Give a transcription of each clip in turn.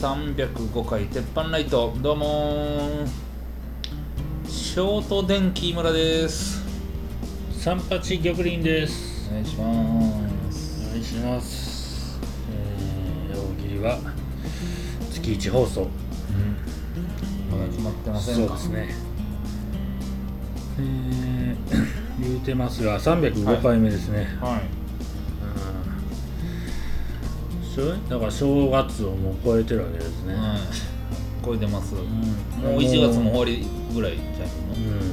第305回鉄板ライト。どうもー。ショート電気村です。三八玉林です。お願いします。お願いします、えー、大喜利は月一放送。まだ決まってませんか？そうですね。えー、言うてますが305回目ですね、はいだから正月をもう超えてるわけですね、はい。超えてます、うん。もう1月も終わりぐらいじゃん。うの、ん。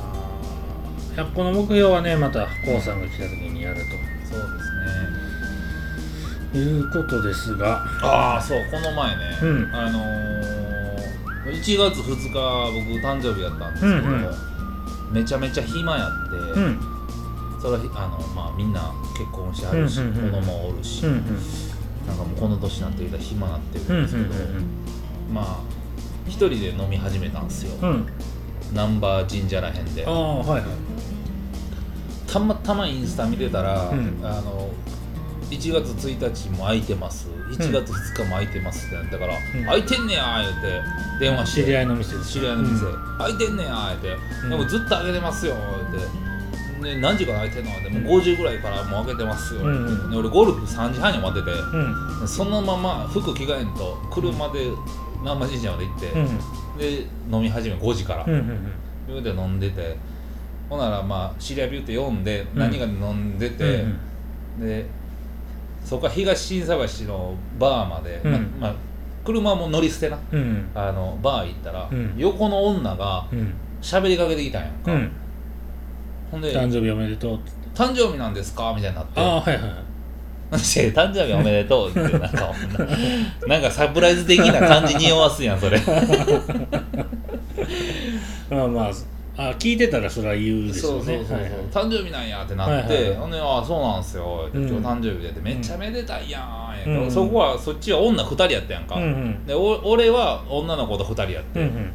あー。100個の目標はねまた k o さんが来た時にやるそうですね。ということですが。ああそうこの前ね、うん。あのー、1月2日僕誕生日やったんですけど、うんうん。めちゃめちゃ暇やって、うん。それはあの、まあ、みんな結婚してはるし、うんうんうん子供おるし、うんなんかもうこの年になって暇なってうんうんるんですけど、まあ一人で飲み始めたんですよ、うん。うんナンバー神社らへんで。ああはいはい。たまたまインスタ見てたら、うん。あの1月1日も空いてます。1月2日も空いてますってなったから「うん。空いてんねや」言うて電話して。知り合いの店知り合いの店、うん。空いてんねや言うて、うんでもずっと開けてますよ言うて、ね、何時から開いてんのってもう5時ぐらいからもう開けてますよ、うんで俺ゴルフ3時半に終わってて、うん。でそのまま服着替えんと車で南波神社まで行って、うん。で飲み始め5時から、うんうん言うて飲んでてほんならまあ知り合いビューって読んでん。何が飲んでて、でそこから東心斎橋のバーまで、うん。ままあ、車も乗り捨てな。あのバー行ったら、うん。横の女がうん。喋りかけてきたんやんか、うんほんで誕生日おめでとうって「誕生日なんですか?」みたいになって。ああはいはいはい「誕生日おめでとう」ってなんか なんかサプライズ的な感じ匂わすやんそれ。まあまああ聞いてたらそれは言うでしょうね。そうそうそうそう、はいはい。誕生日なんやってなって、はいはいはい。ほんで「ああそうなんすよ」うん。今日誕生日でってめっちゃめでたいやん」うん。そこはそっちは女2人やったやんか、うんうん。でお俺は女の子と2人やって、うんうん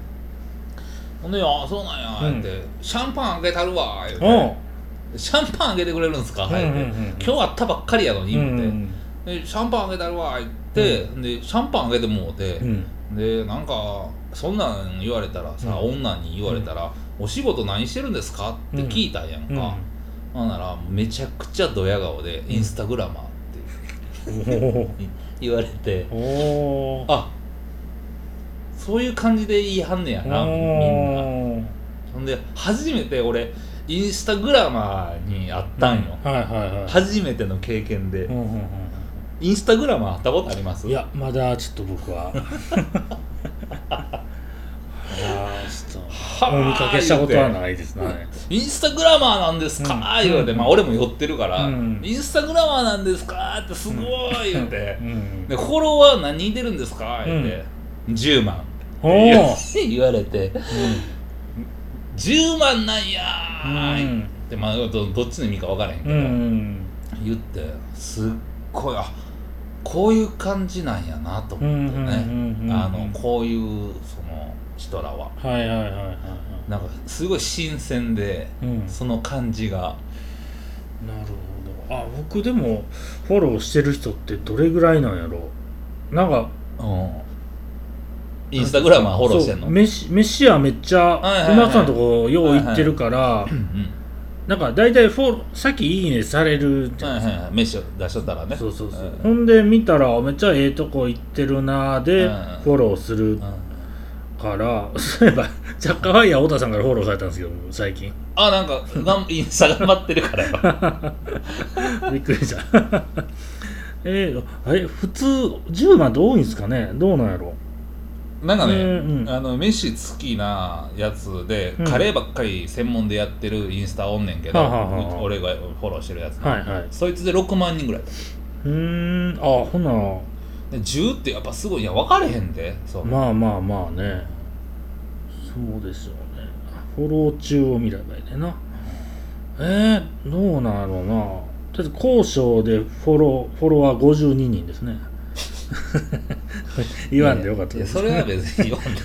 ほんで「ああそうなんや」うん。って、シャンパンあげたるわ」言うて。シャンパンあげてくれるんすか?」言うて、今日会ったばっかりやのに」う言うて、んで「シャンパンあげたるわ」言って、でシャンパンあげてもうて、うん。でなんかそんなん言われたらさ、うん。女に言われたら、お仕事何してるんですか?」って聞いたんやんか、ほんならめちゃくちゃドヤ顔で「インスタグラマー」ってうん言われて、あそういう感じで言いはんねやなみんな。ほんで初めて俺インスタグラマーに会ったんよ、はいはいはい。初めての経験で、うんうんうん。インスタグラマー会ったことあります？いやまだちょっと僕は。ああちょっとはあお見かけしたことはないですね。インスタグラマーなんですか、うん。言うて、まあ俺も寄ってるから、うん。インスタグラマーなんですか？ってすごい言うて。う、ん。でフォロワー何人いてるんですか？言うて、10万 言われて10万なんやー、うん。ってまあどどっちの意味か分からへんけうど、ん言ってすっごいあこういう感じなんやなと思ってうんうんうんうんねあのこういうその人らは。はいはいはいはいはなんかすごい新鮮で、いうん。その感じが。なるほど。あ僕でもフォローしてる人ってどれぐらいなんやろなんかうんインスタグラマーフォローしてんの？そう飯飯はめっちゃうまさんとこよう行ってるからうんなんか大体フォローさっきいいねされるじゃはいないですかはいはい。飯を出しとったらね。そうそうそう、んほんで見たらめっちゃええとこ行ってるなーでうんフォローするうん。から、そういえばジャッカーファイヤー太田さんからフォローされたんですけど最近。あなんかがんインスタ頑張ってるからよ。びっくりした。えー、え普通10万って多いんですかね？どうなんやろ？なんかね、うんうん。あの飯好きなやつで、うん。カレーばっかり専門でやってるインスタおんねんけど、はあは俺がフォローしてるやつ、はいはい。そいつで6万人ぐらいだうーん。あほな。で10ってやっぱすごいいや。分かれへんでそう、まあまあまあね。そうですよね。フォロー中を見ればいいねんな。えー、どうなんやろうな。とりあえず交渉でフォローフォロワー52人ですね 言わんでよかったです。いやそれは別に言わんで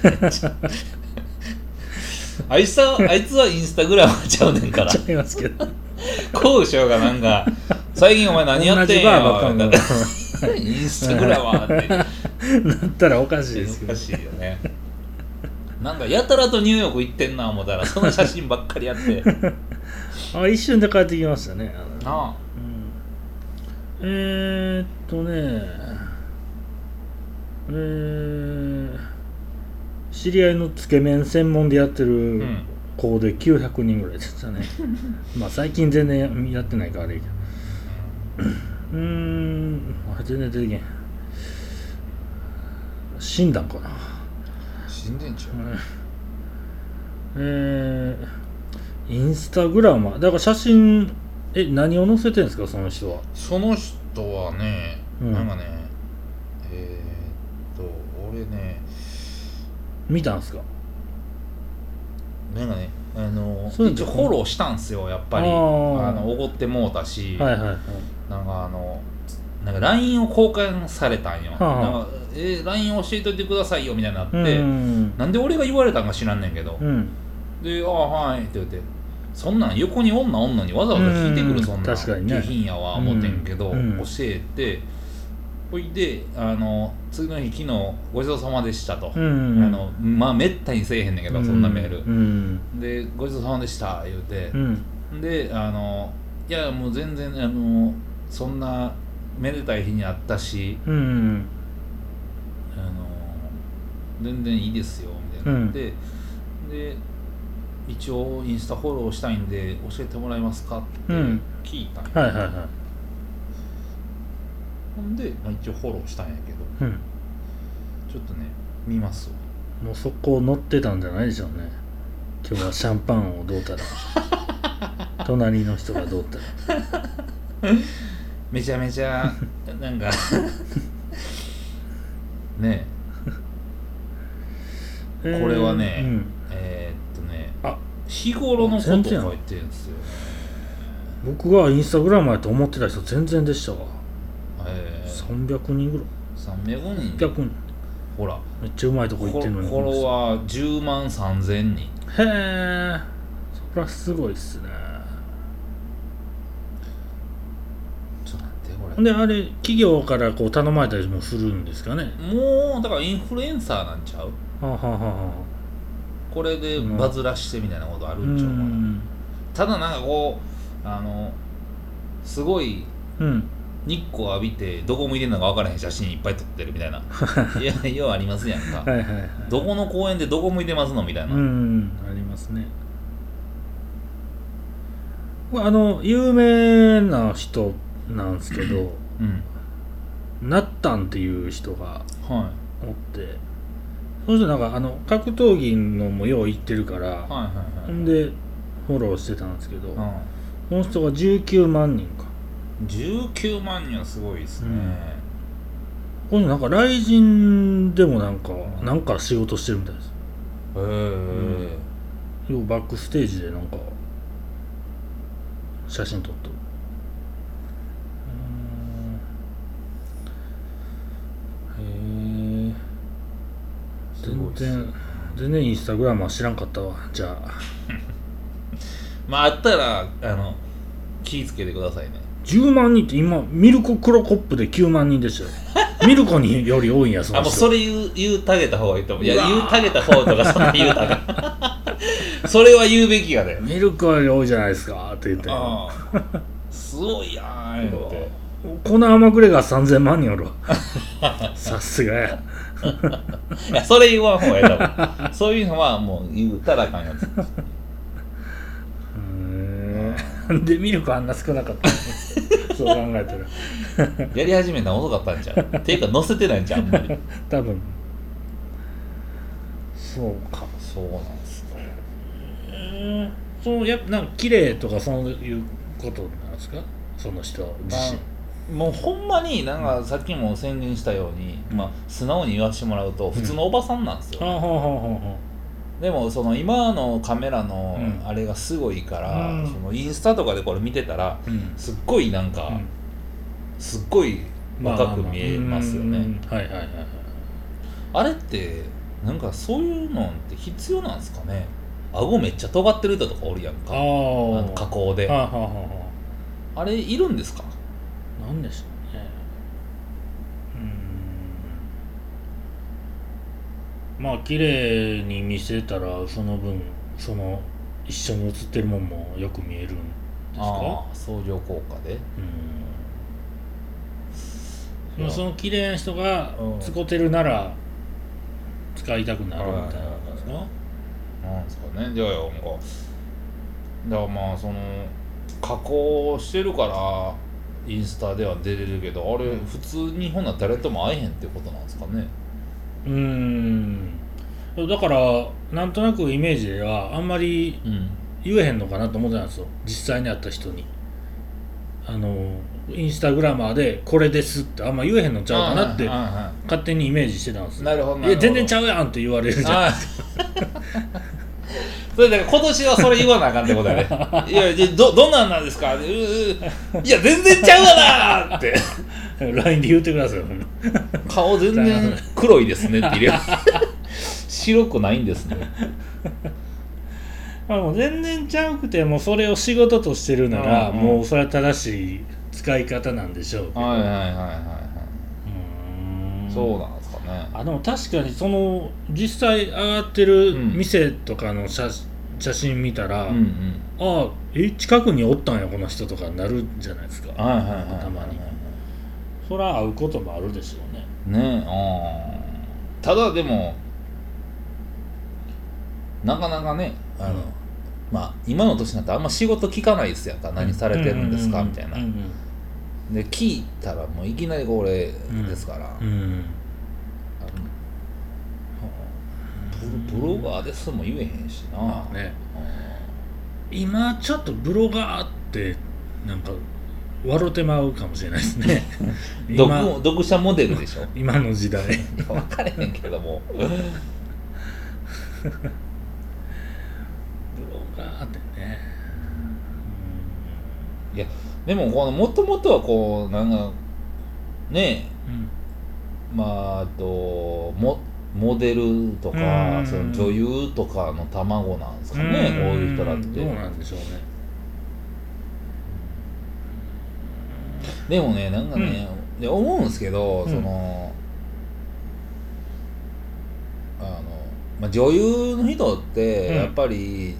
あいつはあいつはインスタグラマーちゃうねんから。ちゃいますけど。交渉がなんか最近お前何やってん同じバーばっかりのよインスタグラマーって。なったらおかしいですけど。難しいよね。なんかやたらとニューヨーク行ってんな思ったらその写真ばっかりやって。あ一瞬で帰ってきましたね。あ。のなうん。えー、っとねえー、知り合いのつけ麺専門でやってうるん。子で900人ぐらいでしたね。まあ最近全然やってないからあれうーん。あ全然出てけん。死んだんかな。死んでんちゃえー、インスタグラマー。だから写真え何を載せてんですかその人は？その人はね、うん。なんかねね。見たんすか？なんかねあの一応フォローしたんすよやっぱり。あのおごってもうたし、はいはいはい。なんかあのなんか LINE を交換されたんよ、はあ。なんかえー LINE 教えといてくださいよみたいになって、うんなんで俺が言われたんか知らんねんけど、うん。で「ああはい」って言って。そんなん横に女おんのにわざわざ聞いてくうんるそんなん。下品やわ思ってんけど、うん。教えてほいであの次の日昨日ごちそうさまでしたと、うんあのまあめったにせえへんねんけど、そんなメール、うん。でごちそうさまでした言うて。う、ん。であのいやもう全然あのそんなめでたい日にあったしうんあの全然いいですよみたいにな。って、で一応インスタフォローしたいんで教えてもらえますか？ってうん。聞いたんよ、はいはいはいほんで、まあ、一応フォローしたんやけどうん。ちょっとね見ますわ。もうそこ乗ってたんじゃないでしょうね。今日はシャンパンをどうたら。隣の人がどうたら。めちゃめちゃなんか ね。これはねえーうん。えーっとねあ日頃のこと書いてるんですよ。ね僕がインスタグラマーやと思ってた人全然でしたわえー、300人ぐらい。300人？300人。ほら。めっちゃうまいとこ行ってるのに。フォロワー10万3000人。へえそりゃすごいっすね。ちょっと待ってこれ。であれ企業からこう頼まれたりもするんですかね？もうだからインフルエンサーなんちゃう？はあ、はあはあはこれでバズらしてみたいなことああ、るんちゃう？かな、ん。ただなんかこうあのすごいうん日光浴びてどこ向いてんのか分からへん写真いっぱい撮ってるみたいな。いやようありますやんか。はいはいはい。どこの公園でどこ向いてますのみたいな、うんありますね。あの有名な人なんですけどうん。ナッタンっていう人がはおってその人なんかあの格闘技のもよう言ってるから、いはいはいはい。ほんでフォローしてたんですけど、うん。この人が19万人か19万人はすごいですね、この人なんか雷神でもなんかなんか仕事してるみたいです。へえ、要はバックステージでなんか写真撮っとる。へえ全然全然インスタグラムは知らんかったわ。じゃあ。まああったらあの気ぃつけてくださいね10万人って今ミルコクロコップで9万人でしたよ。ミルコにより多いんやその人。あもうそれ言う言うたげた方がいいと思う。いや言うたげた方とかそんな言うたが それは言うべきやで、ミルコより多いじゃないですかって言って。すごいやん言うて。コナー・マクレガー3000万人おるわさすがや。いやそれ言わん方がいいと思う。そういうのはもう言うたらあかんやつ へえでミルクあんな少なかったの そう考えたら やり始めたの遅かったんちゃう？ていうか載せてないんちゃう？あんまり。多分。そうか。そうなんですよへえそうやっぱなんか綺麗とかそういうことなんですか？その人自身。もうほんまになんかさっきも宣言したように、まあ、素直に言わせてもらうと普通のおばさんなんですよ、はあはあはあはでもその今のカメラのうん。あれがすごいから、うん。そのインスタとかでこれ見てたらあうん。すっごいなんか、うん。すっごい若く見えますよね、うん。はいはいはいはい。あれってなんかそういうのって必要なんですかね？顎めっちゃ尖ってる人とかおるやんか。ああの加工で。はあはあはあはあ。れいるんですか？あなんでしょうねまあ綺麗に見せたらその分その一緒に写ってるもんもよく見えるんですか？ああ相乗効果で。うん。その綺麗な人が使ってるなら使いたくなるみたいな感じですか？なんですかね。じゃあなんかだからまあその加工してるからインスタでは出れるけどあれ普通にほんなら誰とも会えへんってことなんですかねうーん。だからなんとなくイメージではあんまりうん。言えへんのかなと思ってたんですよ。実際に会った人に。あのインスタグラマーでこれですってあんま言えへんのちゃうかなって勝手にイメージしてたんですいなるほどいや全然ちゃうやんって言われるじゃん。それだから今年はそれ言わなあかんってことやね。いやどどんなんなんですかいや全然ちゃうわなーって LINE で言ってくださいほんま。顔全然黒いですねって言う。白くないんですね。まあもう全然ちゃうくてもうそれを仕事としてるならうんうん。もうそれは正しい使い方なんでしょうけど。はいはいはいはい。はうーん。いそうなんですかね。あでも確かにその実際上がってるうん。店とかの写写真見たら、うんうん。ああえ近くにおったんやこの人とかなるじゃないですか。はいはいはいはいたまにそら会うこともあるでしょうね。ねあーただでもなかなかねあの、うん。まあ今の年になってあんま仕事聞かないですやんか。何されてるんですか、みたいな、うんうんで聞いたらもういきなりこれですから、うん。うん。プロブロガーですも言えへんしな、まあね。う今ちょっとブロガーってなんか笑ってまうかもしれないですね。読読者モデルでしょ？今の時代。分かれへんけども。ブロガーってね。いやでもこのもともとはこうなんかねうん。まああとモモデルとうかん。その女優とかの卵なんですかねこういう人らって。どうなんでしょうねでもねなんかね、で思うんですけど、うん。そのあの、まあ、女優の人ってうん。やっぱり、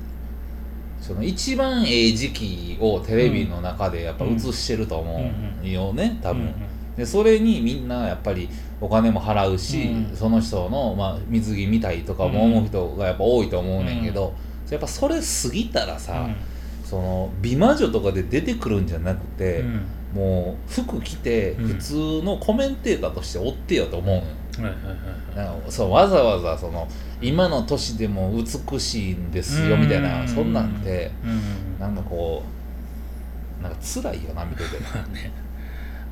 その一番ええ時期をテレビの中でやっぱ映してると思うよね、多分、うんうんでそれにみんなやっぱりお金も払うし、うん。その人の、まあ、水着見たいとかも思う人がやっぱ多いと思うねんけど、やっぱそれ過ぎたらさ、その美魔女とかで出てくるんじゃなくて、うんうんもう服着てうん。普通のコメンテーターとしておってよと思うのよ、そうわざわざその今の年でも美しいんですよみたいな、うんそんなんてうん。なんかこうなんか辛いよな見てて。まあね。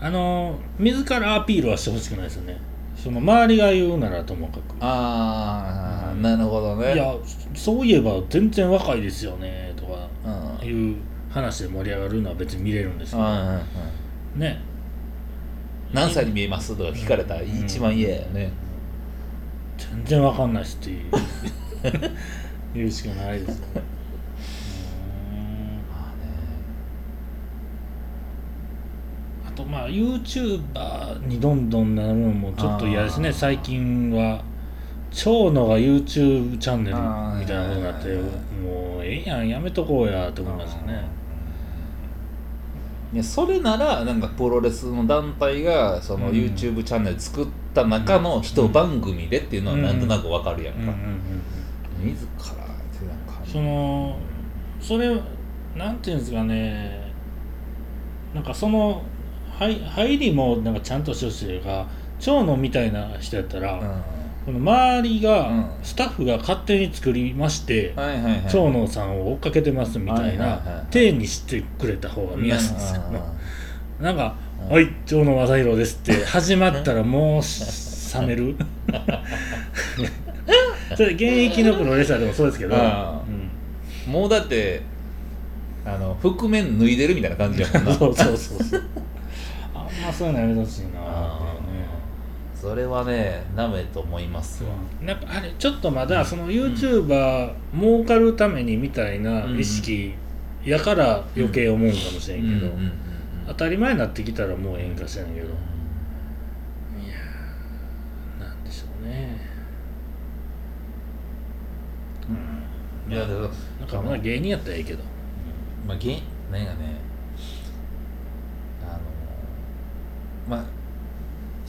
あの自らアピールはしてほしくないですよね。その周りが言うならともかく。ああなるほどね。いやそういえば全然若いですよねとかうん。いう話で盛り上がるのは別に見れるんですけど。ね。何歳に見えますとか聞かれたら一番嫌やよね、全然わかんないっすっていう。言うしかないです。よ ねまあね。うんあとまあ YouTuber にどんどんなるのもちょっと嫌ですね。最近は長野が YouTube チャンネルみたいなことになってもうええやんやめとこうやって思いますよねいやそれならなんかプロレスの団体がそのうん。YouTube チャンネル作った中の一番組でっていうのはなんとなくわかるやんか、うんうんうんうん。自らってなんか。そのそれなんていうんですかね。なんかその入入りもなんかちゃんとしてほしいというか長野みたいな人やったら、うんこの周りが、うん。スタッフが勝手に作りまして、はいはいはい。長野さんを追っかけてますみたいなはい体にしてくれた方が見やすいんですよ、うんなんか「うん。はい長野正宏です」って始まったらもう冷める。それ現役のプロレスラーでもそうですけど、あうん。もうだってあの覆面脱いでるみたいな感じやもんな。そうそうそうそう。あんまそういうのやめてほしいなっそれはねダメと思いますわ、なんかあれちょっとまだその YouTuber 儲かるためにみたいな意識やから余計思うんかもしれんけど、うん。うん。うん。うん。当たり前になってきたらもうええんかしらんけど。いやーなんでしょうね。いやだからなんかまあ芸人やったらええけど。まあげなんかねあのまあ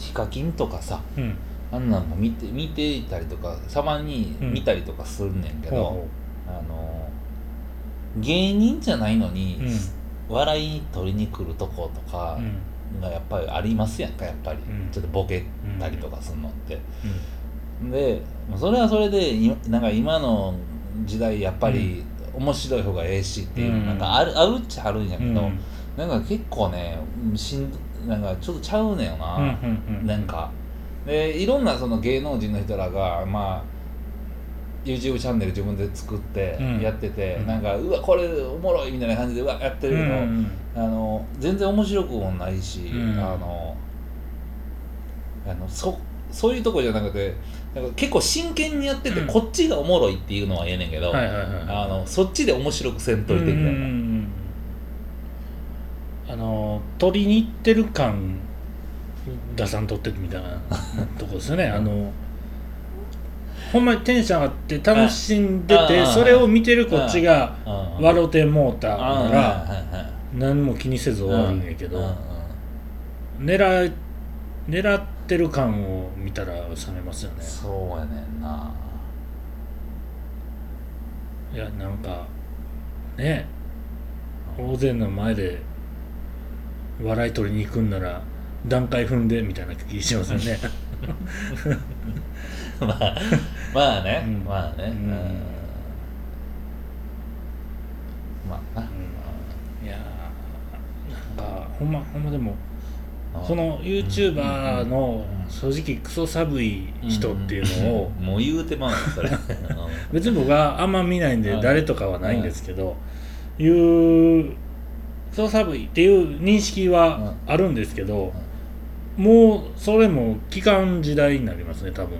ヒカキンとかさうん。あんなんも見て見ていたりとかたまに見たりとかするねんけど、ほあの芸人じゃないのに、笑い取りに来るとことかうん。がやっぱりありますやんかやっぱり、うん。ちょっとボケたりとかするのって、でそれはそれでいなんか今の時代やっぱり面白い方がええしっていう、うん。なんかあるあるっちゃあるんやけど、うん。なんか結構ねしんなんかちょっとちゃうねよな、うんうんうん。なんか。でいろんなその芸能人の人らがまあ YouTube チャンネル自分で作ってうん。やってて、うん。なんかうわこれおもろいみたいな感じでうわやってるけど、うんあの全然面白くもないし、うん。あのあのそそういうとこじゃなくてなんか結構真剣にやってて、うん。こっちがおもろいっていうのはええねんけど、はいはいはい。あのそっちで面白くせんといてみたいな。うんうんうんあの取りに行ってる感出さんとってみたいなとこですよね。あのほんまにテンション上がって楽しんでてそれを見てるこっちがうん。笑うてもうたあなら何も気にせず終わるんやけど狙い狙ってる感を見たら冷めますよね。そうやねんな。いやなんかね大勢の前で笑い取りに行くんなら段階踏んでみたいな気しますよね。まあまあね、うん。まあね、うん。うん。まあな、いやーなんかほんまほんまでもうんその YouTuber のうん。正直クソ寒い人っていうのをもう言うてまうのそれ。うん。別に僕はあんま見ないんでうん。誰とかはないんですけどいうクソ寒いっていう認識はあるんですけどもうそれも期間時代になりますね多分。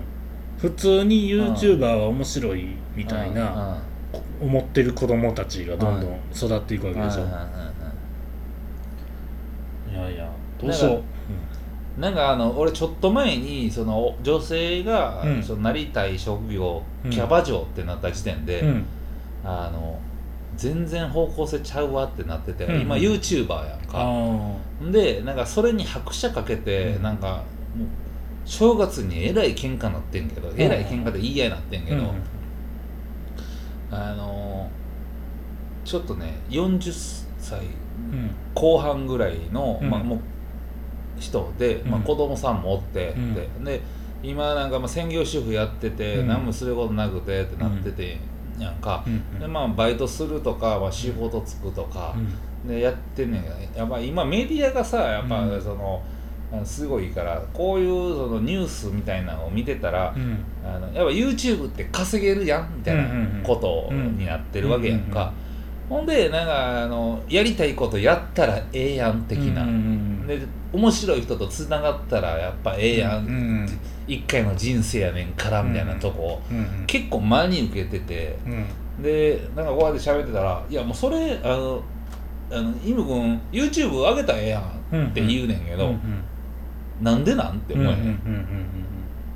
普通に YouTuber は面白いみたいな思ってる子供たちがどんどん育っていくわけでしょ。いやいやどうしよう。なんかあの俺ちょっと前にその女性が、うん。そのなりたい職業うん。キャバ嬢ってなった時点で、あの全然方向性ちゃうわってなってて、うん。今 YouTuber やんか、あでなんかそれに拍車かけて、うん。なんかもう正月にえらい喧嘩なってんけど、ん。えらい喧嘩で言い合いなってんけど、うん。あのちょっとね40歳うん。後半ぐらいの、うん。まあ、もう人で、まあ、うん子供さんもおって、うん。でで今なんかまあ専業主婦やってて、うん。何もすることなくてってなってて、やんか、うんうん、でまあバイトするとか、まあ、仕事つくとか、でやってんねん。やっぱ今メディアがさやっぱその、すごいからこういうそのニュースみたいなのを見てたら、うん、あのやっぱ YouTube って稼げるやんみたいなことになってるわけやんか、ほんでなんかあのやりたいことやったらええやん的な、で面白い人とつながったらやっぱええやん。って、1回の人生やねんからみたいなとこ、うんうん、結構真に受けてて、うん、でなんかこうやって喋ってたら「いやもうそれあのあのイム君 YouTube 上げたらええやん」って言うねんけど、うんうん、なんでなん？って思えへん。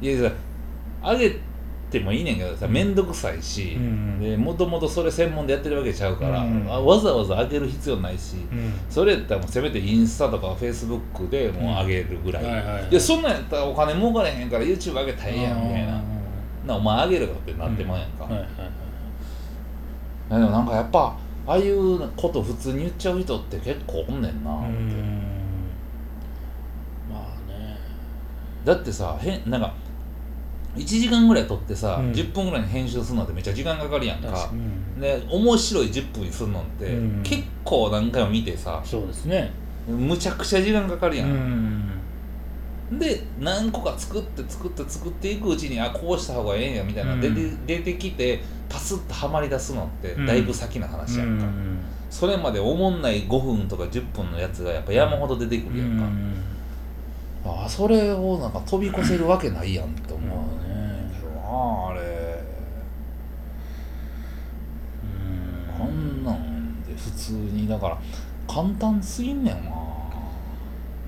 いやげてもいいねんけどさ面倒くさいし、でもともとそれ専門でやってるわけちゃうから、わざわざ上げる必要ないし、うん。それやったらもうせめてインスタとかフェイスブックでもう上げるぐらい、はいやそんなんやったらお金儲かれへんから YouTube 上げたらええやんみたいな。なお前上げるかってなってまうやんか、でもなんかやっぱああいうこと普通に言っちゃう人って結構おんねんな、うん。まあね。だってさへんなんか1時間ぐらい撮ってさ、うん。10分ぐらいに編集するのってめっちゃ時間かかるやんか。確かに。で面白い10分にするのって、うん。結構何回も見てさそうですね。むちゃくちゃ時間かかるや、うん。んで何個か作って作って作っていくうちにあこうした方がええんやみたいな、うん。出て出てきてパスッとはまり出すのってうん。だいぶ先の話やんか、うんそれまでおもんない5分とか10分のやつがやっぱ山ほど出てくるやんか、あそれをなんか飛び越せるわけないやんって思う。まあねけどなあんなんで普通にだから簡単すぎんねんな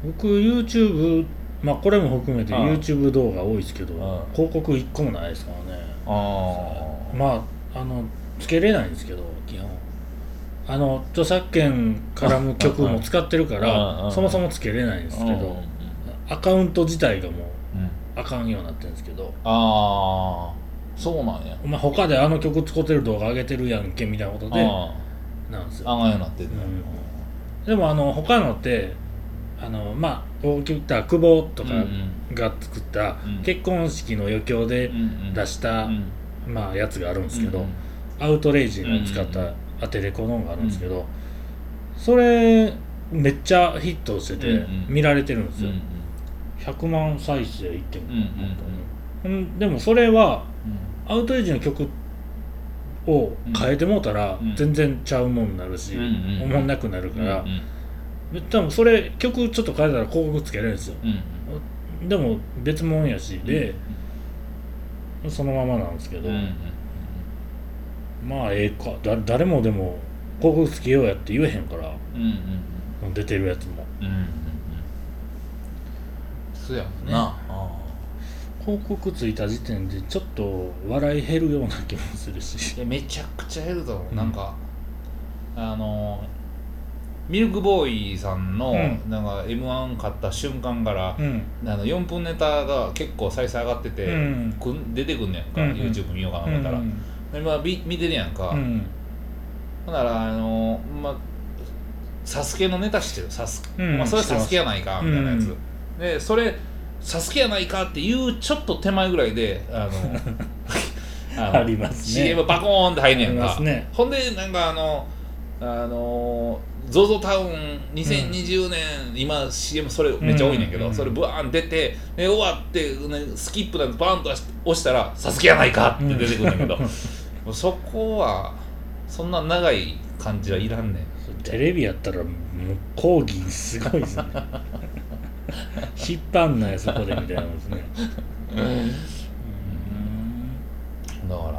僕 YouTube まあこれも含めてああ YouTube 動画多いですけどああ広告1個もないですからね。あまああのつけれないんですけど基本。あの著作権絡む曲も使ってるかうんうんうんらそもそもつけれないんですけうんどアカウント自体がもううんあかんようになってるんですけど。ああそうなんや。お前他であの曲使ってる動画上げてるやんけみたいなことであなんですよ。ああがんようになってんねでもあの他のってあのまあ大きくたら久保とかうんが作ったうん。結婚式の余興で出した、うん。まあ、やつがあるんですけど、うんアウトレイジの使ったアテレコのがあるんですけど、それめっちゃヒットしててうんうん。見られてるんですよ、うん100万再生いってんうんでもそれはうん。アウトレイジの曲を変えてもうたらうん。全然ちゃうもんになるし、うんうん。おもんなくなるから、うん多分それ曲ちょっと変えたら広告つけれるんですよ。うんでも別物やしで、そのままなんですけど、うんうんまあええか。だ誰もでも広告つけようやって言えへんから。うんうん出てるやつも。うんうんうんそうやもんなあ。広告ついた時点でちょっと笑い減るような気もするし。いやめちゃくちゃ減ると思う、うん。なんかあのミルクボーイさんの、うん。なんか m 1勝った瞬間から、うん。あの4分ネタが結構再生上がってて、うん。くん出てくんねやんか、うんうん。YouTube 見ようかな思ったら、うんでまあ、見見てるやんか、うん。ほんならあのまあサスケのネタしてる？サス、うん。まあ、それ知ってます。サスケやないかみたいなやつ、うんでそれサスケやないかっていうちょっと手前ぐらいであの ありますね。CM バコーンって入んねやんか、ね。ほんでなんかあのあの ZOZO タウン2020年、今 CM それめっちゃ多いねんけど、うんそれブワーン出てで終わって、ね、スキップなんてバーンと押したら「サスケやないか!」って出てくるんだけど、も うそこはそんな長い感じはいらんねん。テレビやったらもう講義すごいですね 引っ張んないそこでみたいなもんですね。うん。だか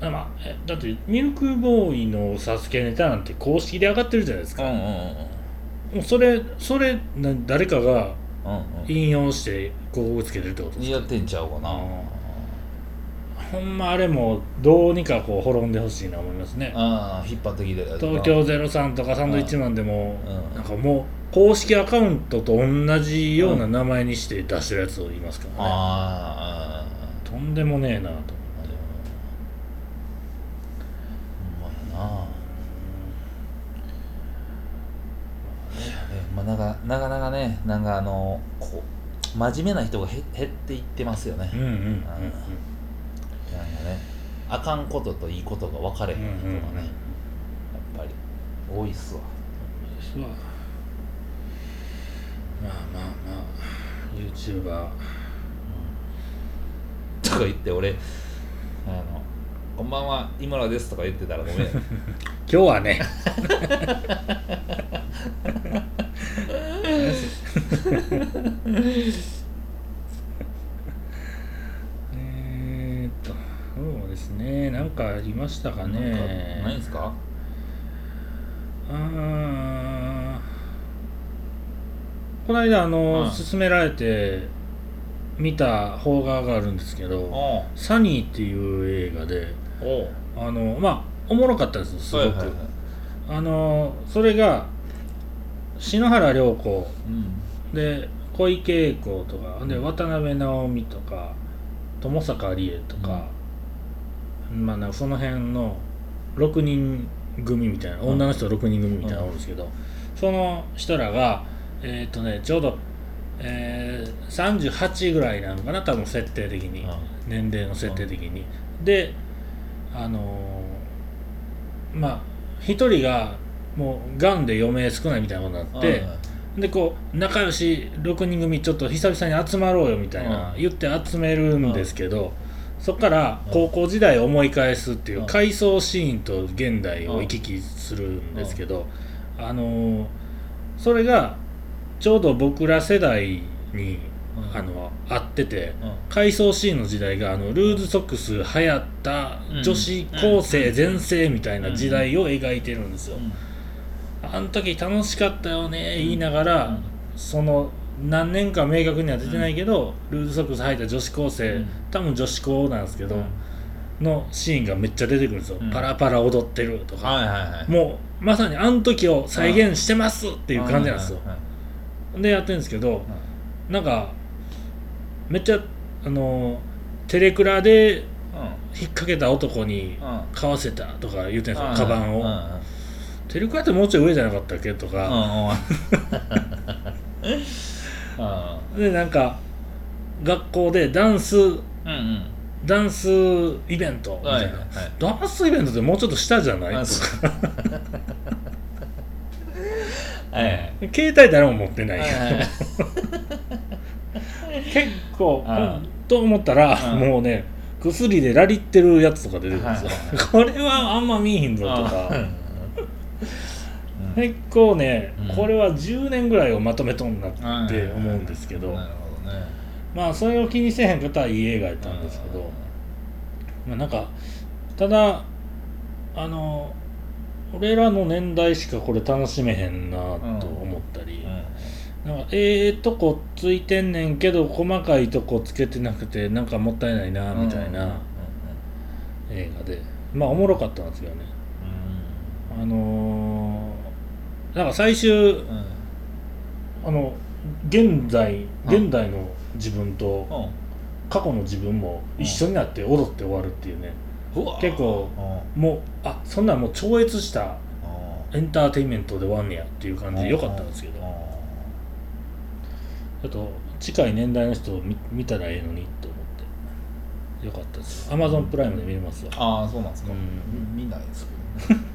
ら。あまあえだってミルクボーイのサスケネタなんて公式で上がってるじゃないですか、うんうんもうそれそれな誰かがうんうん。引用して広告つけてるってことですか？やってんちゃうかな。ほんまあれもどうにかこう滅んでほしいな思いますね。ああ引っ張ってきてるやつな東京03とかサンドイッチマンでもうん。なんかもう公式アカウントと同じような名前にして出してるやつを言いますからね、ああとんでもねえなと思って。ほんまやな。まあ、なかなかなかねなんかあのこう真面目な人がへ減っていってますよね、うんうんうんうん。なんかねあかんことといいことが分かれへん人がね、うんうんうんやっぱり多いっすわ。ですわまあまあまあ。YouTuber とか言って俺あの「こんばんは井村です」とか言ってたらごめん。今日はね。えーっとそうですね。なんかありましたかなんかねないんすか？あーこの間あの、はい勧められて見た邦画があるんですけどおう「サニー」っていう映画でおう。あのまあおもろかったんですよすごく、はいはいはい。あのそれが篠原涼子。うん。で小池栄子とかでうん。渡辺直美とか友坂理恵とか、まあなその辺の6人組みたいな、うん。女の人6人組みたいなのがおるんですけど、その人らがえっ、とねちょうど、えー、38ぐらいなのかな多分設定的に、うん年齢の設定的に、であのーまあ一人がもうがんで余命少ないみたいなことになって、でこう仲良し6人組ちょっと久々に集まろうよみたいな、うん言って集めるんですけど、そこから高校時代を思い返すっていううん回想シーンと現代を行き来するんですけど、あのーそれがちょうど僕ら世代に、うん。あの合ってて。うん。回想シーンの時代があのルーズソックス流行ったうん。女子高生全盛みたいな時代を描いてるんですよ。あの時楽しかったよね言いながら、うん。その何年か明確には出てないけど、ルーズソックス履いた女子高生、うん。多分女子高なんですけど、のシーンがめっちゃ出てくるんですよ、うん。パラパラ踊ってるとか、もうまさにあの時を再現してますっていう感じなんですよ、でやってるんですけどなんかめっちゃあのテレクラで引っ掛けた男に買わせたとか言ってるんですよ、うん。カバンを、テレクラってもうちょい上じゃなかったっけとうんか、うん。でなんか学校でダンスうんうん。ダンスイベントみたいな、はいはいダンスイベントってもうちょっと下じゃないあとそかはいはい携帯誰も持ってない、はいはい。結構、と思ったら、うんもうね薬でラリってるやつとか出てくるんですよ、はい これはあんま見えひんぞとか、うん。結構ね、うん。これは10年ぐらいをまとめとんなって思うんですけど、なるほどね。まあそれを気にせえへん方はいい映画やったんですけど、まあなんかただあの俺らの年代しかこれ楽しめへんなと思ったり、なんかええとこついてんねんけど細かいとこつけてなくてなんかもったいないなみたいな映画で。まあおもろかったんですよね。あのー、なんか最終あの現在現代の自分と過去の自分も一緒になって踊って終わるっていうね結構もうあそんなんもう超越したエンターテインメントで終わんねやっていう感じでよかったんですけど。ちょっと近い年代の人を見見たらええのにと思って。よかったです。アマゾンプライムで見れますわ。ああそうなんですか。うん。見ないですけどね。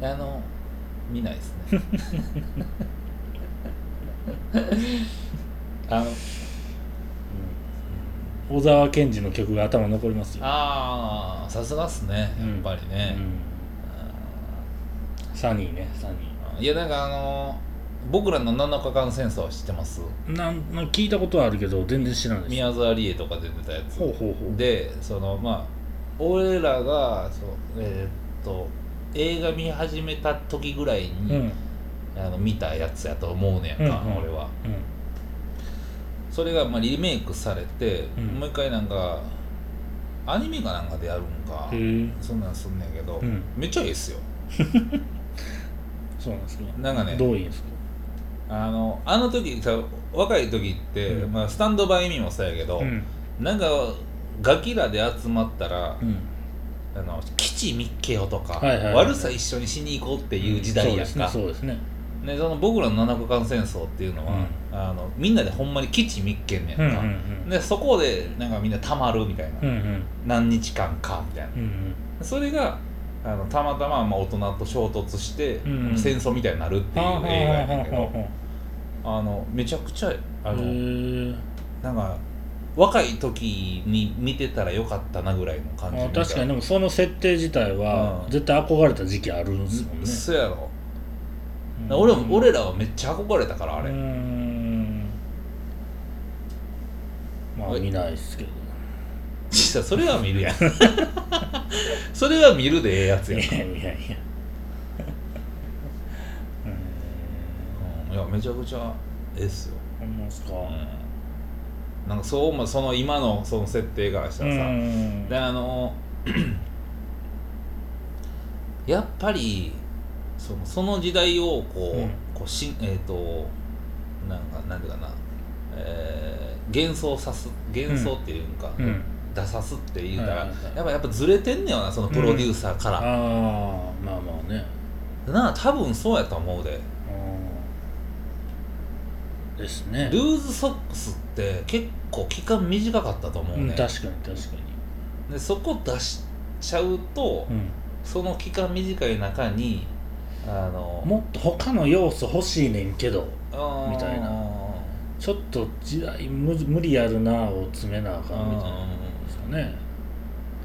あの見ないですね。あの小沢健二の曲が頭に残りますよ、ああさすがっすねやっぱりね、うん。サニーねサニいやなんかあの僕らの7日間戦争は知ってます？ーなんなん聞いたことはあるけど全然知らないです。宮沢りえとか出てたやつ。ほうほうほう。でそのまあ俺らがそうえーっと映画見始めた時ぐらいに、うん。あの見たやつやと思うねやんか、うんうん。俺は。うんそれがまあリメイクされて、うん。もう一回なんかアニメかなんかでやるんかそんなんすんねんけど、うん。めっちゃいいっすよ。そうなんですか。なんかねどういいんですか？あのあの時さ若い時って、うん。まあ、スタンドバイミーもそうやけど、うん。なんかガキらで集まったら、うん。あの基地密けよとか、はいはいはい悪さ一緒にしに行こうっていう時代やんか、そうですねでその僕らの七日間戦争っていうのは、あのみんなでほんまに基地密けんねんか、そうですねうんうん。でそこでなんかみんなたまるみたいな、うんうん。何日間かみたいな。うんうん。それがあのたまたままあ大人と衝突して、うん戦争みたいになるっていうはあ映画やねんけど。はあのめちゃくちゃああの、なんか若い時に見てたらよかったなぐらいの感じあ確かに。でもその設定自体はうん。絶対憧れた時期あるんですもんね。そやろ、うん。俺も俺らはめっちゃ憧れたからあれ、まあはい。見ないですけど。実はそれは見るやん。それは見るでええやつやん。いやいやいや。うん。いやめちゃくちゃええっすよ、ほんまですか。うん、なんかそう思うその今のその設定からしたらさ、うん。であの やっぱりそのその時代をこう,、うん。こうしえっ、となんかなんていうかな、えー幻想さす幻想っていうんか、うん。出さすって言うたら、はいはいはい。やっぱやっぱずれてんねよなそのプロデューサーから、ああまあまあね。なあ多分そうやと思うで。うんですね。ルーズソックスって結構期間短かったと思うね、うん確かに確かに。でそこ出しちゃうと、うん。その期間短い中にあのもっと他の要素欲しいねんけどみたいな。ちょっと時代無無理やるなを詰めなあかんみたいな。ですかね。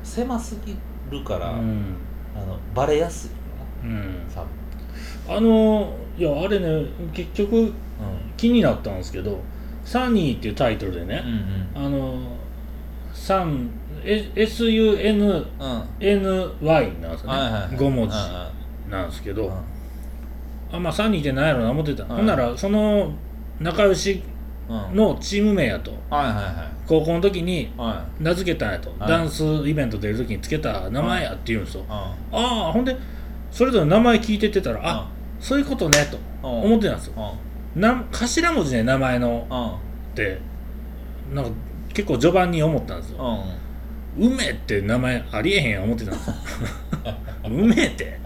狭すぎるから、うん。あのバレやすいようん。な多分あのいやあれね結局気になったんですけど「サニー」っていうタイトルでねう、んあのサンえ SUNNY うんなんですよね、はいはいはい。5文字うん。なんですけど、うんあまあサニーって何やろな思ってた、うんほんならその仲良しうん。のチーム名やと。はいはいは高校の時にい。は名付けたんやと、はい。ダンスイベント出る時につけた名前やって言うんですよ、いああほんでそれぞれ名前聞いてってたら、あそういうことねとうん。思ってたんですよ。うん。な頭文字で名前のうん。ってなんか結構序盤に思ったんですよ。うん。梅って名前ありえへんやん思ってたんですよ。梅って？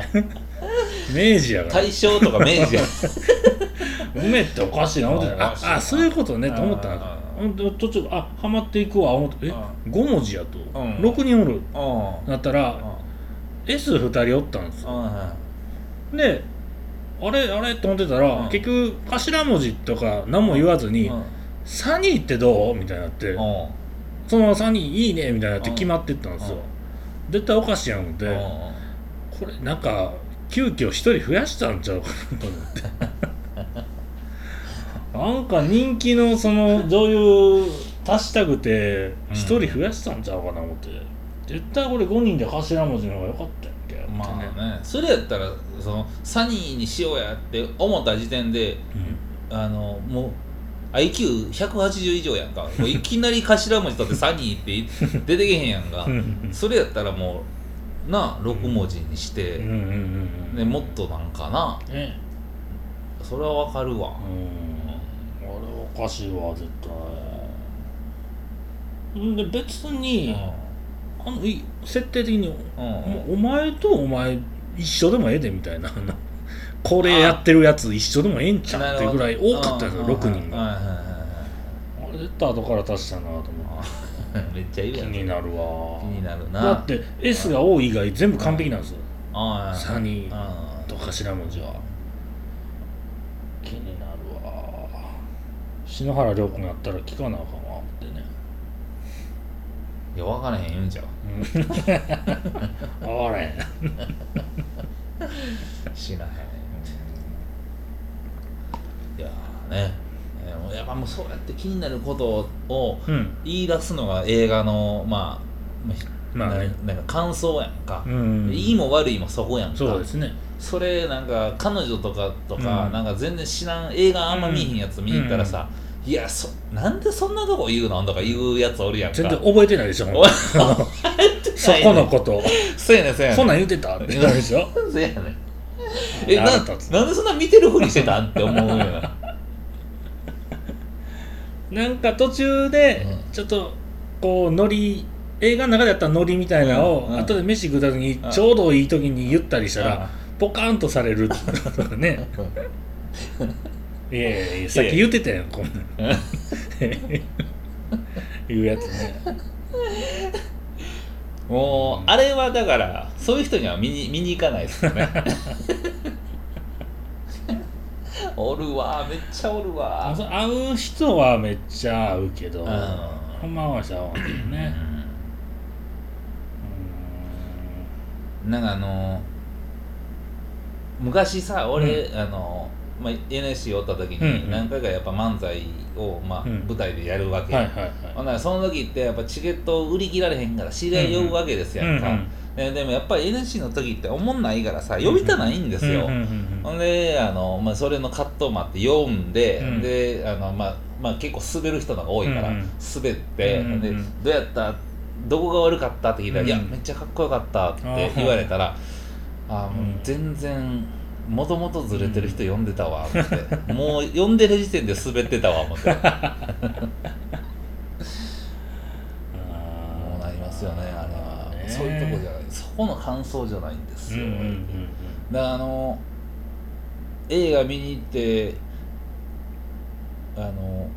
明治やから。大正とか明治や。梅っておかしいな。思ってた。あああそういうことねと思ったんですああほんで途中あハマっていくわ思って。えあ5文字やと。うん。6人おる。うんなったら S2 人おったんですよ。うんであれあれと思ってたら、うん。結局頭文字とか何も言わずに、うん。サニーってどうみたいになって、うん。そのままサニーいいねみたいになって決まってったんですよ、絶対おかしいやん思って、うん。これなんか急遽一人増やしたんちゃうかなと思って。なんか人気のその女優足したくて一人増やしたんちゃうかな思って。絶対これ5人で頭文字の方が良かったんやんけまあね。それやったらそのサニーにしようやって思った時点であのもう IQ180 以上やんか。もういきなり頭文字取ってサニーって出てけへんやんか。うん。それやったらもうな6文字にして、うんうんね、もっとなんかな。ね。それはわかるわ。うん。あれおかしいわ絶対。んで別に、あのい設定的に、お前とお前一緒でもええでみたいなこれやってるやつ一緒でもええんちゃうっていうぐらい多かったんですようん6人が。はいはいはいはいあれ絶対後から足したなと思って。あめっちゃいる気やん。になるわ。気になるな。だって S が多い以外全部完璧なんですよ。あーサニーあと頭文字は。気になるわ。篠原涼子になったら聞かなあかんわ思ってね。いや分からへん言うんちゃう？分からへん。知らへん。いやーね。えーやっぱもうそうやって気になることをうん。言い出すのが映画のまあまあね。ななんか感想やんか、うんいいも悪いもそこやんか。そうですね。それなんか彼女とかとか、うん。なんか全然知らん映画あんま見えへんやつ見に行ったらさ、いやそなんでそんなとこ言うのとか言うやつおるやんか。全然覚えてないでしょそこのこと。そうやねんそうやねん。そんなん言ってたってなるでしょ。そうやねん。えなな。んでそんな見てるふりしてたんって思うよななんか途中でうん。ちょっとこうノリ映画の中でやったノリみたいなのを、うん。うん。後で飯食った時にうんちょうどいい時に言ったりしたうん。ら、ポカンとされる。と かね。いやいやいやさっき言ってたやんこんな。んいうやつね。もうあれはだからそういう人には見に見に行かないですよねおるわ。めっちゃおるわ。会う人はめっちゃ会うけど、んほん。まは会わんけどね、なんかあの昔さ俺、あの、まあ、NSC おった時うんうん。に何回かやっぱ漫才を、まあうん。舞台でやるわけ、はいはいはい。その時ってやっぱチケットを売り切られへんから知り合い呼ぶわけですやんか、うんうんででもやっぱり NSC の時って思んないからさ呼びたないんですよ、ほんであの、まあ、それの葛藤もあって読んで、うん。であの、まあまあ、結構滑る人のが多いから、うんうん。滑って、うんうんうん。でどうやったどこが悪かったって聞いたら「うん。いやめっちゃかっこよかった」って言われたら「あーもううん。全然もともとずれてる人読んでたわ」思って。もう読んでる時点で滑ってたわ思って。もうなりますよねあれは、ねそういうとこじゃないそこの感想じゃないんですよ、うんうんうんだからあの映画見に行ってあの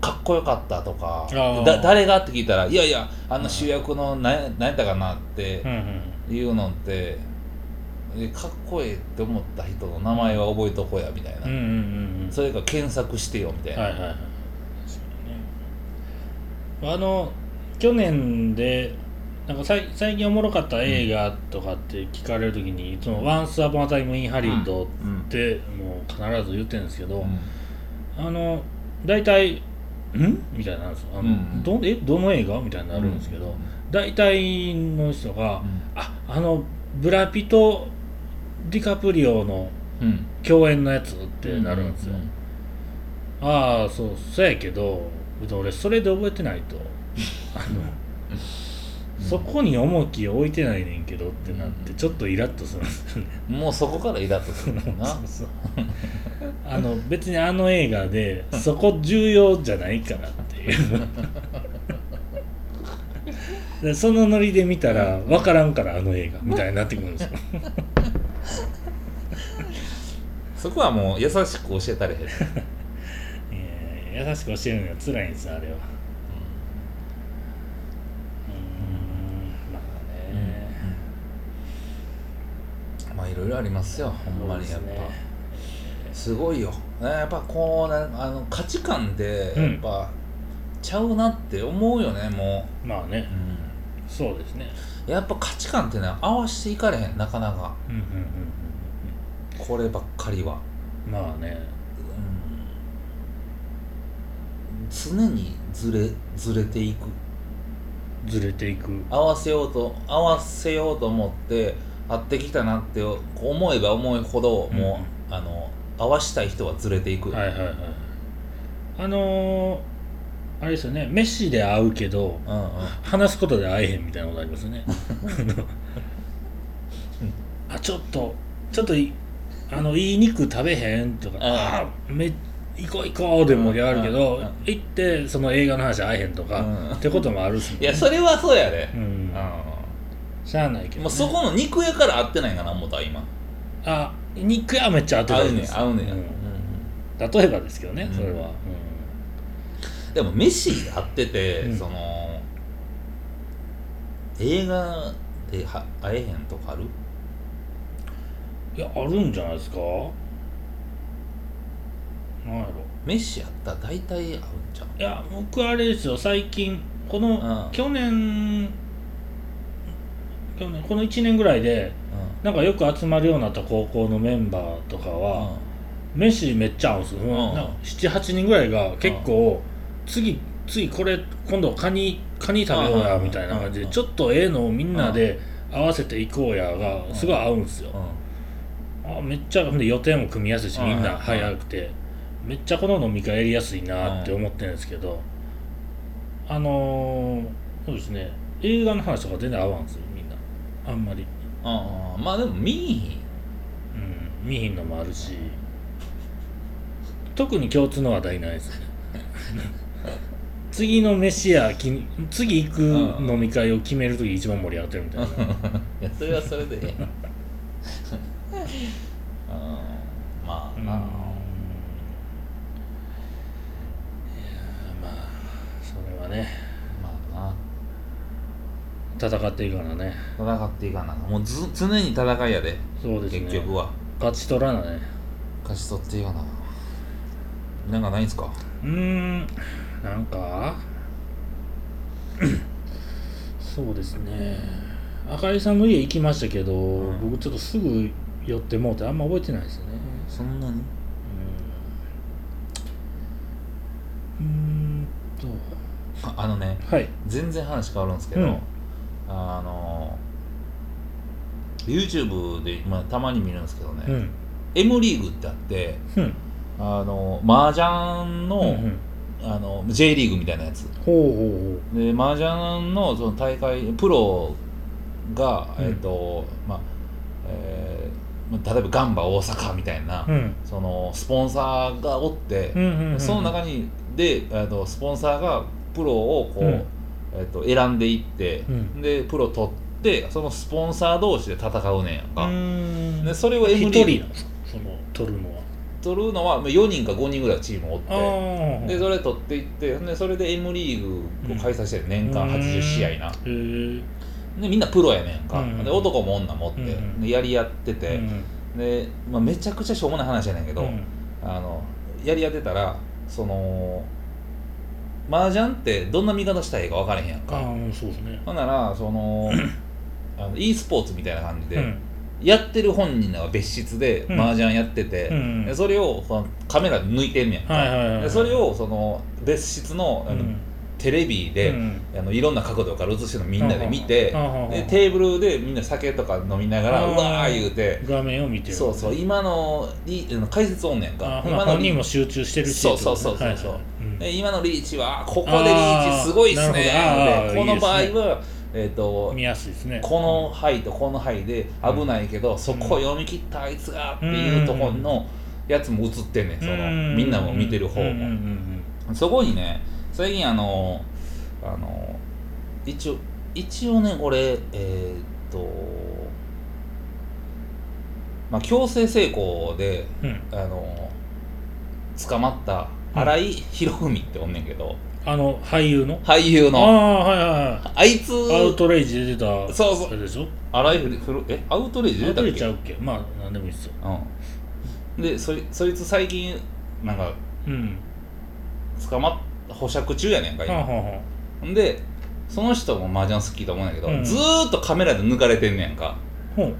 かっこよかったとかだ誰がって聞いたら「いやいやあの主役の何や何やったかな」ってうんうん。言うのってでかっこええって思った人の名前は覚えとこうやみたいな、うんうんうんうん。それか検索してよみたいな、はいはいはい。ね。あの去年でなんかさい最近おもろかった映画とかって聞かれるときにいつも「Once Upon a Time in Hollywood」うん。ってもう必ず言ってるんですけど、うん。あの大体「ん?」みたいになるんですよ。あの、うんどえ？どの映画？みたいになるんですけど、大体の人が「ああのブラピとディカプリオの共演のやつ」ってなるんですよ、ああそうそうやけど俺それで覚えてないと。あの、そこに重きを置いてないねんけどってなってちょっとイラッとするんですよね。もうそこからイラッとするもんな。そうそう。あの別にあの映画でそこ重要じゃないからっていう。で そのノリで見たら分からんからあの映画みたいになってくるんですよ。そこはもう優しく教えたれへん。優しく教えるのが辛いんですよあれはうーんまあね、まあいろいろありますよほんまにやっぱ。すごいよ、ね、やっぱこうねあの価値観でうん。やっぱ、ちゃうなって思うよねもまあね。う、うん。そうですね。やっぱ価値観ってね合わしていかれへんなかなか。うんうんうんこればっかりは、うんまあね。うん、常にずれずれていく。ずれていく。合わせようと合わせようと思って合ってきたなって思えば思うほど、もうあの合わしたい人はずれていく、はいはいはい。あのー、あれですよね。飯で会うけどうんうん。話すことで会えへんみたいなことありますよね。あちょっとちょっといあのいい肉食べへんとかん。あめ行こう行こうで盛り上がるけど、うんうん行ってその映画の話会えへんとか、うん。ってこともあるっすもんいやそれはそうやで、ううんんしゃあないけど、ね、もうそこの肉屋から合ってないかな思った今。あ肉屋めっちゃ当てた合うねんです。合うね、うんうん。例えばですけどね、うん。それは、でも飯合ってて、うん。その映画では会えへんとかある？いやあるんじゃないですか。なんやろ。飯やったら大体合うんじゃんいや僕あれですよ最近この、うん。去年去年この1年ぐらいでなんかよく集まるようになった高校のメンバーとかは、飯めっちゃ合うんですよ、ん。78人ぐらいが結構、次次これ今度カニカニ食べようやうん。みたいな感じで、うん。ちょっとええのをみんなで合わせていこうやがすごい合うんですよ、あめっちゃ予定も組みやすいしうん。みんな早くてめっちゃこの飲み会やりやすいなって思ってるんですけどあのーそうですね。映画の話とか全然合わんですよあんまり。うんうんまあでも見いひん。うん見ひんのもあるし。特に共通の話題ないですね。次の飯やき次行く飲み会を決める時一番盛り上がってるみたいな。いやそれはそれでええ。まあうん。いやなまあそれはね。まあ戦っていかなね。な戦っていかな。もうず常に戦いやで。そうですね。結局は。勝ち取らなね勝ち取っていかな。なんかないんすか？うーん。なんか？そうですね。あかりさんの家行きましたけど、ん。僕ちょっとすぐ寄ってもうてあんま覚えてないですよね。そんなに？うん。うーんと。ああのねはい。全然話変わるんですけど、うんあの YouTube で今たまに見るんですけどね、うん。M リーグってあってうん。あの麻雀の,、うんうん。あの J リーグみたいなやつ。ほうほうほで麻雀のその大会プロが、うん。えっ、とまあえーまあ例えばガンバ大阪みたいな、ううん。そのスポンサーがおって、うんうんうん。その中にであのスポンサーがプロをこう、うんえっと選んでいって、うん。でプロ取ってそのスポンサー同士で戦うねんやんうか、でそれを M 一リーグ。その取るのは？取るのはまあ4人か5人ぐらいチームおって。でそれ取っていってでそれで M リーグを開催してる年間80試合な。でみんなプロやねんか、うん。で男も女もおって、うん。でやり合ってうて、ん。で、まあ、めちゃくちゃしょうもない話やねんけど、うん。あのやり合ってたらその麻雀ってどんな見方したらいいか分からへんやんか、ああそうですね。ほんならその あの e スポーツみたいな感じで、うん。やってる本人らは別室でうん。麻雀やってて、うんでそれをそのカメラで抜いてんねやんか、はいはいはいはい。でそれをその別室のあの、うんテレビで、うん。あのいろんな角度から映してるのみんなで見て、でテーブルでみんな酒とか飲みながらうわー言うて。画面を見てる。そうそう今のリあの解説おんねんか。今のリ本人も集中してるし。そうそうそうそうそう。今のリーチはここでリーチすごいっすね。この場合はえっ、と見やすいですね。この範とこの範で危ないけど、そこを読み切ったあいつがっていうところのやつも映ってんねん。そのみんなも見てる方も、そこにね最近あのあの一応一応ねこれえーっとまあ強制成功でうん。うんあの捕まった新井博文っておんねんけど、あの俳優の？あ俳優の。あはいはいはい。あいつアウトレイジで出たそうそう。あれでしょ？新井ふるえ？アウトレイジアウトレイ出たっけジちゃうっけ？まあ何でもいいっすよ。うん。でそいそいつ最近なんかうん。捕まっ保釈中やねんか今。んでその人も麻雀好きと思うんだけど、うん。ずーっとカメラで抜かれてんねんか。あほう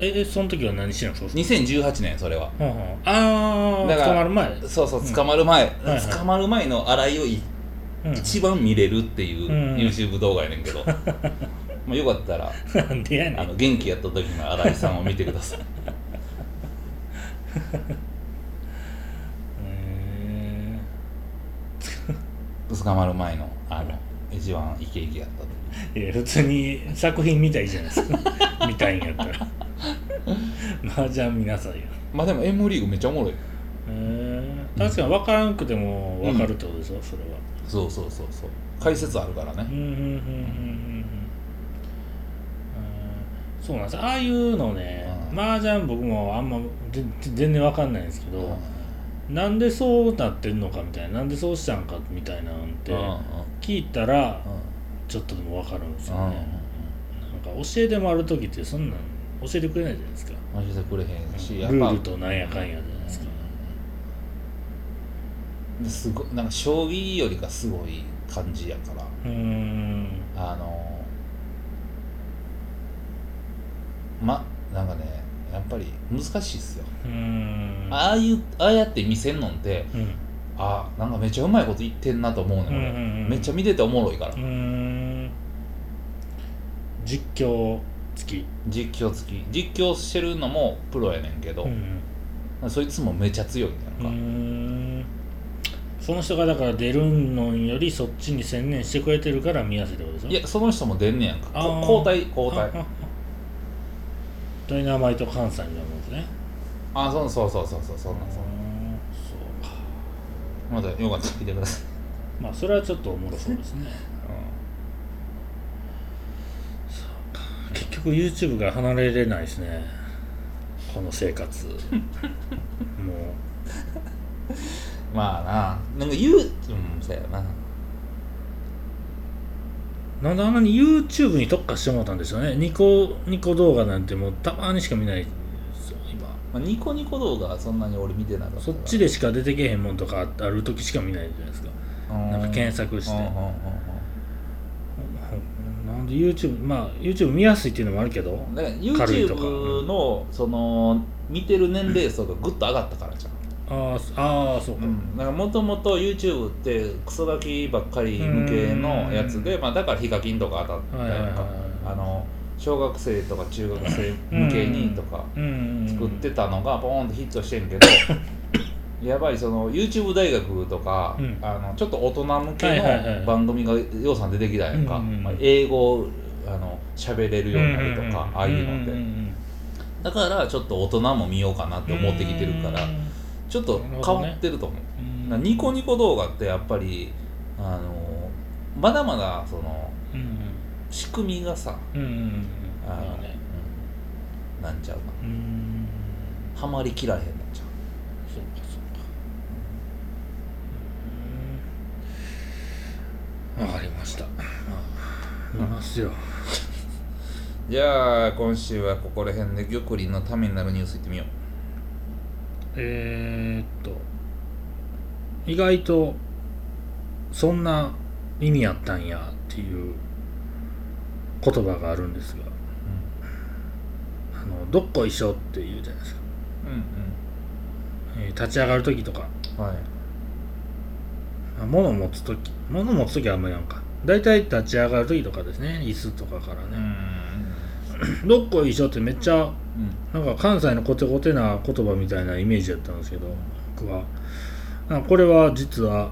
ええその時は何してんの？そうそう。2018年それは。はあはああだからあ捕まる前。そうそう捕まる前、はいはい。捕まる前の新井をいうん。一番見れるっていううん。YouTube 動画やねんけど、まあよかったらなんでやねん。あの元気やった時の新井さんを見てください 捕まる前のあの一番イケイケやったいや普通に作品見たらいいじゃないですか。見たいんやったら。麻雀見なさいよ。まあでも M リーグめっちゃおもろいへえ確かに分からんくても分かるってことでしょ、それは。そうそうそうそう。解説あるからね。うんうんうんうんうんうん。そうなんです。ああいうのねうん。麻雀僕もあんまぜ全然分かんないんですけど、なんでそうなってんのかみたいななんでそうしたんかみたいなんてうんうん。うん聞いたらうん。ちょっとでも分かるんですようんね、なんか教えてもらう時ってそんなん教えてくれないじゃないですか。教えてくれへんし、ルやっぱ。ールとなんやかんやじゃないですか。ですごいなんか将棋よりかすごい感じやから。うーん。あのまなんかねやっぱり難しいっすよ、ああいうああやって見せんのってうん。あなんかめっちゃうまいこと言ってんなと思うねん俺、うんうんうんめっちゃ見てておもろいから、実況付き。実況付き。実況してるのもプロやねんけど、うんそいつもめっちゃ強いねうーん。か、んその人がだから出るのよりそっちに専念してくれてるから見やすいってことでしょ？いやその人も出んねやんか。交代交代ダイナマイト関西みたいなもんですね。あそうそうそうそうそうそんなんそうかまだよかったら見てください、まあそれはちょっとおもろそうですね。結局 YouTube から離れれないですね。この生活。もう。まあな。なんか言ううんそうやななんであんなに YouTube に特化してもらったんですよね。ニコニコ動画なんてもうたまにしか見ないですよ今。まあ、ニコニコ動画はそんなに俺見てなかったそっちでしか出てけへんもんとかある時しか見ないじゃないですか。なんか検索して。なんで YouTube まあ YouTube 見やすいっていうのもあるけどだか YouTube のその見てる年齢層がぐっと上がったからじゃんあーあーそうか、うん、だからもともと YouTube ってクソガキばっかり向けのやつで、まあ、だからヒカキンとか当たったりとか、あの小学生とか中学生向けにとかうん。作ってたのがポーンとヒットしてんけど、やばいその YouTube 大学とか、うん。あのちょっと大人向はいけの番組がようさん出てきたやんか、うんうんうん。まあ、英語あの喋れるようになるとか、ああいうので、んんんだからちょっと大人も見ようかなって思ってきてるからうんちょっと変わってると思う。うん。なニコニコ動画ってやっぱりあのまだまだそのうん仕組みがさうんうんうんうん。あね。うんなんちゃううーん。なハマりきらへんのちゃそうかそうか。わかりました。見ますよ。う じゃあ今週はここら辺で玉林のためになるニュースいってみよえー、っと意外とそんな意味あったんやっていう言葉があるんですがう、あのどっこいしょって言うじゃないですか、うん、うん。えー立ち上がる時とか。うんはい。あ物持つ時物持つ時はあんまりやんか。大体立ち上がる時とかですね椅子とかからうね、ん。どっこいしょってめっちゃうんなんか関西のコテコテな言葉みたいなイメージだったんですけど僕は。なこれは実は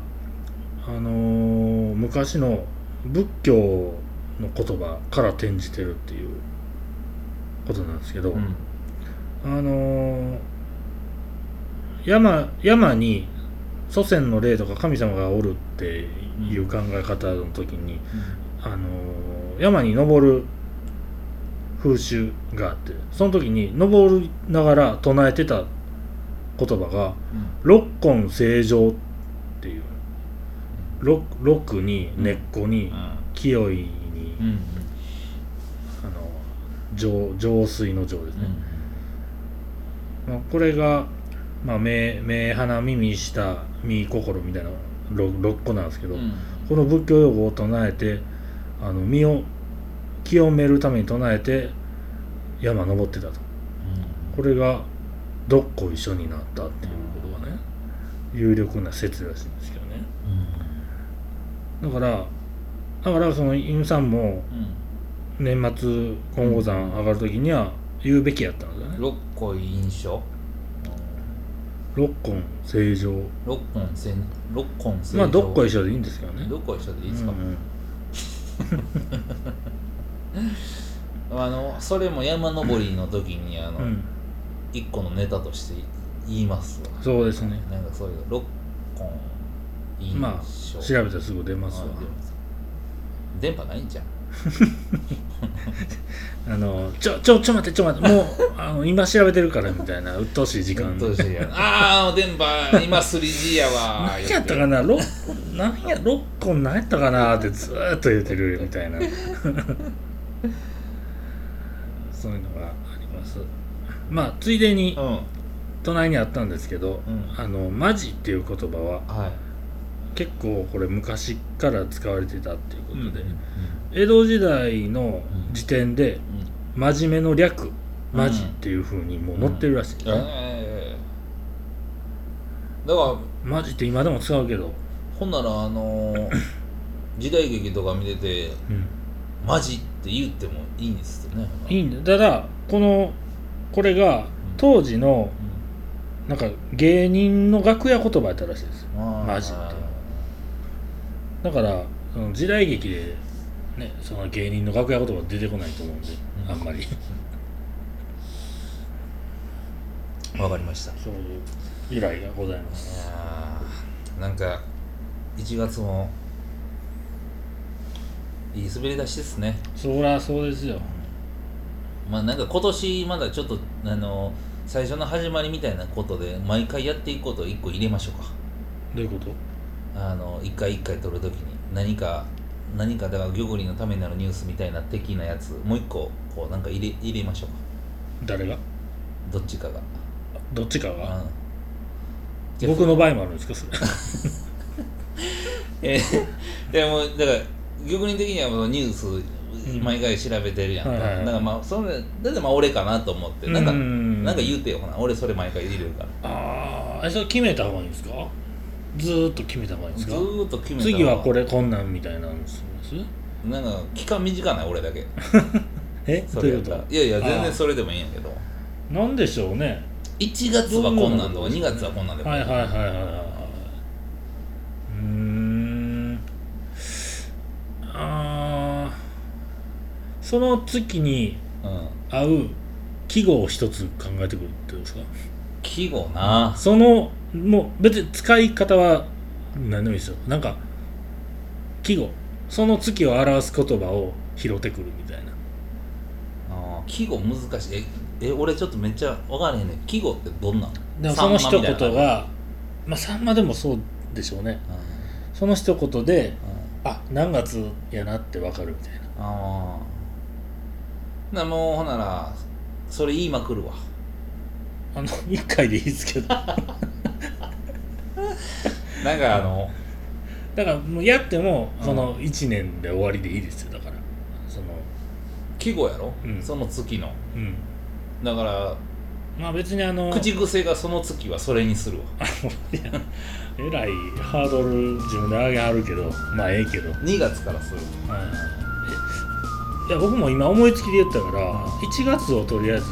あのー昔の仏教の言葉から転じてるっていうことなんですけど、うん。あのー山山に祖先の霊とか神様がおるっていう考え方の時に、あのー山に登る風習があってその時に登りながら唱えてた言葉が「六根清浄」っていう。六六に根っこに清いに、あの浄浄水の浄ですね、まあ、これが、まあ、目目鼻耳舌身心みたいな 6, 六個なんですけど、うん。この仏教用語を唱えてあの身を清めるために唱えて山登ってたと。これがどっこ一緒になったっていうことがね有力な説らしいんですけどね。だからだからそのイムさんもうん。年末金剛山上がる時には言うべきやったんですよね。六個印象？六根正常。六根六根正まあどっこい一緒でいいんですけどね。どっこ一緒でいいですか、うんうん あのそれも山登りの時にあの、うん。一個のネタとして言いますわ。そうですね。なんかそういう六根印象、まあ調べたらすぐ出ますわ。あ出ます。電波ないんじゃん。あのちょちょちょ待ってちょ待ってもう あの今調べてるからみたいな鬱陶しい時間。どうしてやああ電波今 3G やわ何やったかな？六何や六根何やったかな？ってずーっと言ってるみたいな そういうのがあります。まあついでにうん。隣にあったんですけど、うん。あのマジっていう言葉ははい。結構これ昔から使われてたっていうことで、うん江戸時代の時点でうん。真面目の略マジっていう風にもう載ってるらしいですね、ええだからマジって今でも使うけど、ほんならあのー時代劇とか見ててうん、マジって言ってもいいんですよね。いいんだただこのこれが当時のなんか芸人の楽屋言葉やったらしいです。うんマジってだからその時代劇でねその芸人の楽屋言葉出てこないと思うんで、うん。あんまり。わかりました。いそういう由来がございます。なんか1月もいい滑り出しですね。そりゃそうですよ。まあなんか今年まだちょっとあの最初の始まりみたいなことで毎回やっていくことを1個入れましょうか。どういうこと？あの一回一回撮るときに何か何かだから玉林のためになるニュースみたいな的なやつもう一個こうなんか入れ入れましょうか。誰が？どっちかが、どっちかが？うん、僕の場合もあるんですかそれ？えーでもだから玉林的にはもうニュースん。毎回調べてるやんか、だからまあそれだってまあ俺かなと思って。なんかうん。なんか言うてよほな。俺それ毎回入れるから。ああそれ決めた方がいいんですか？ずーっと決めた方がいいんですずかーっと決めた次はこれこんなんみたいなんです？なんか期間短ない俺だけ。え？それやったら。いやいや全然それでもいいんやけど。なんでしょうね。1月はこんなんとか2月はこんなんでもはい。はいはいはいはいはいうーんあーその月にうん合う記号を一つ考えてくるってことですか？季語な。そのもう別に使い方は何でもいいですよ。なんか記号その月を表す言葉を拾ってくるみたいな。あー季語難しい。ええ俺ちょっとめっちゃ分からへんねん。季語ってどんなん？でもその一言がまあさんまでもそうでしょうね。その一言でうん。うんあ何月やなってわかるみたいな。ああなもうほんならそれ言いまくるわ。あの一回でいいですけど。だかなんかあのらもうやってもうん。その1年で終わりでいいですよ。だからその季語やろ、うん。その月の。うん。だからまあ別にあの口癖がその月はそれにするわ。えらいハードル自分で上げはるけどまあええけど、はい2月からする。はいえいや僕も今思いつきで言ったから1月をとりあえず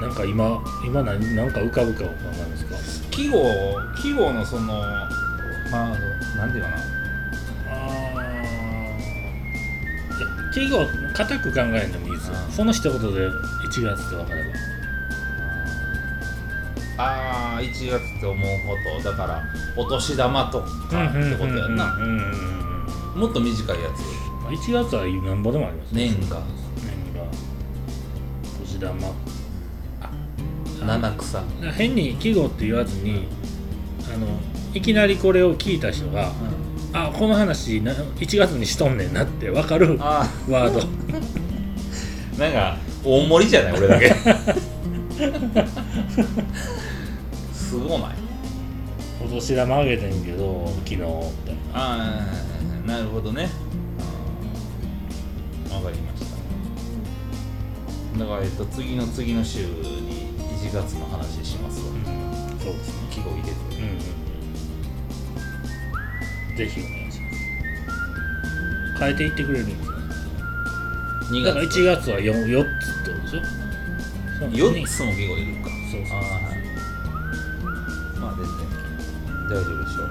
なんか今今何なんか浮かぶかわかんないですか季語季語のそのまああのなんていうかな。あーいや季語固く考えんでもいいですよ。うんその一言で1月って分かれば。ああ1月って思うこと。だからお年玉とかってことやんな。もっと短いやつまあ1月はなんぼでもあります年賀。年が年玉。七草。変に季語って言わずにあのいきなりこれを聞いた人が「あこの話な1月にしとんねんな」って分かるあワード。あ なんか大盛りじゃない俺だけ。すごない。お年玉あげてんけど昨日。みたいなああなるほどねわかりました。だから、えっと、次の次の週に1月の話しますわ。うん。そうですね。季語入れて。うんぜひお願いします。変えていってくれるんですよ2だから月1月は 4, 4つってことでしょ？そう4つも季語入れるか。そうそうそう。まあ全然。大丈夫でしょう。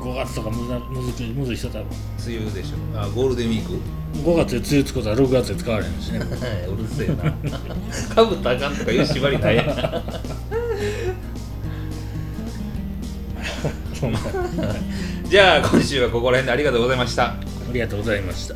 5月とかむずむずくむずい人多分梅雨でしょ。あゴールデンウィーク？5月で梅雨つくことは6月で使われへんしね。うるせえな。かぶったらあかんとかいう縛りないや じゃあ今週はここら辺でありがとうございました。ありがとうございました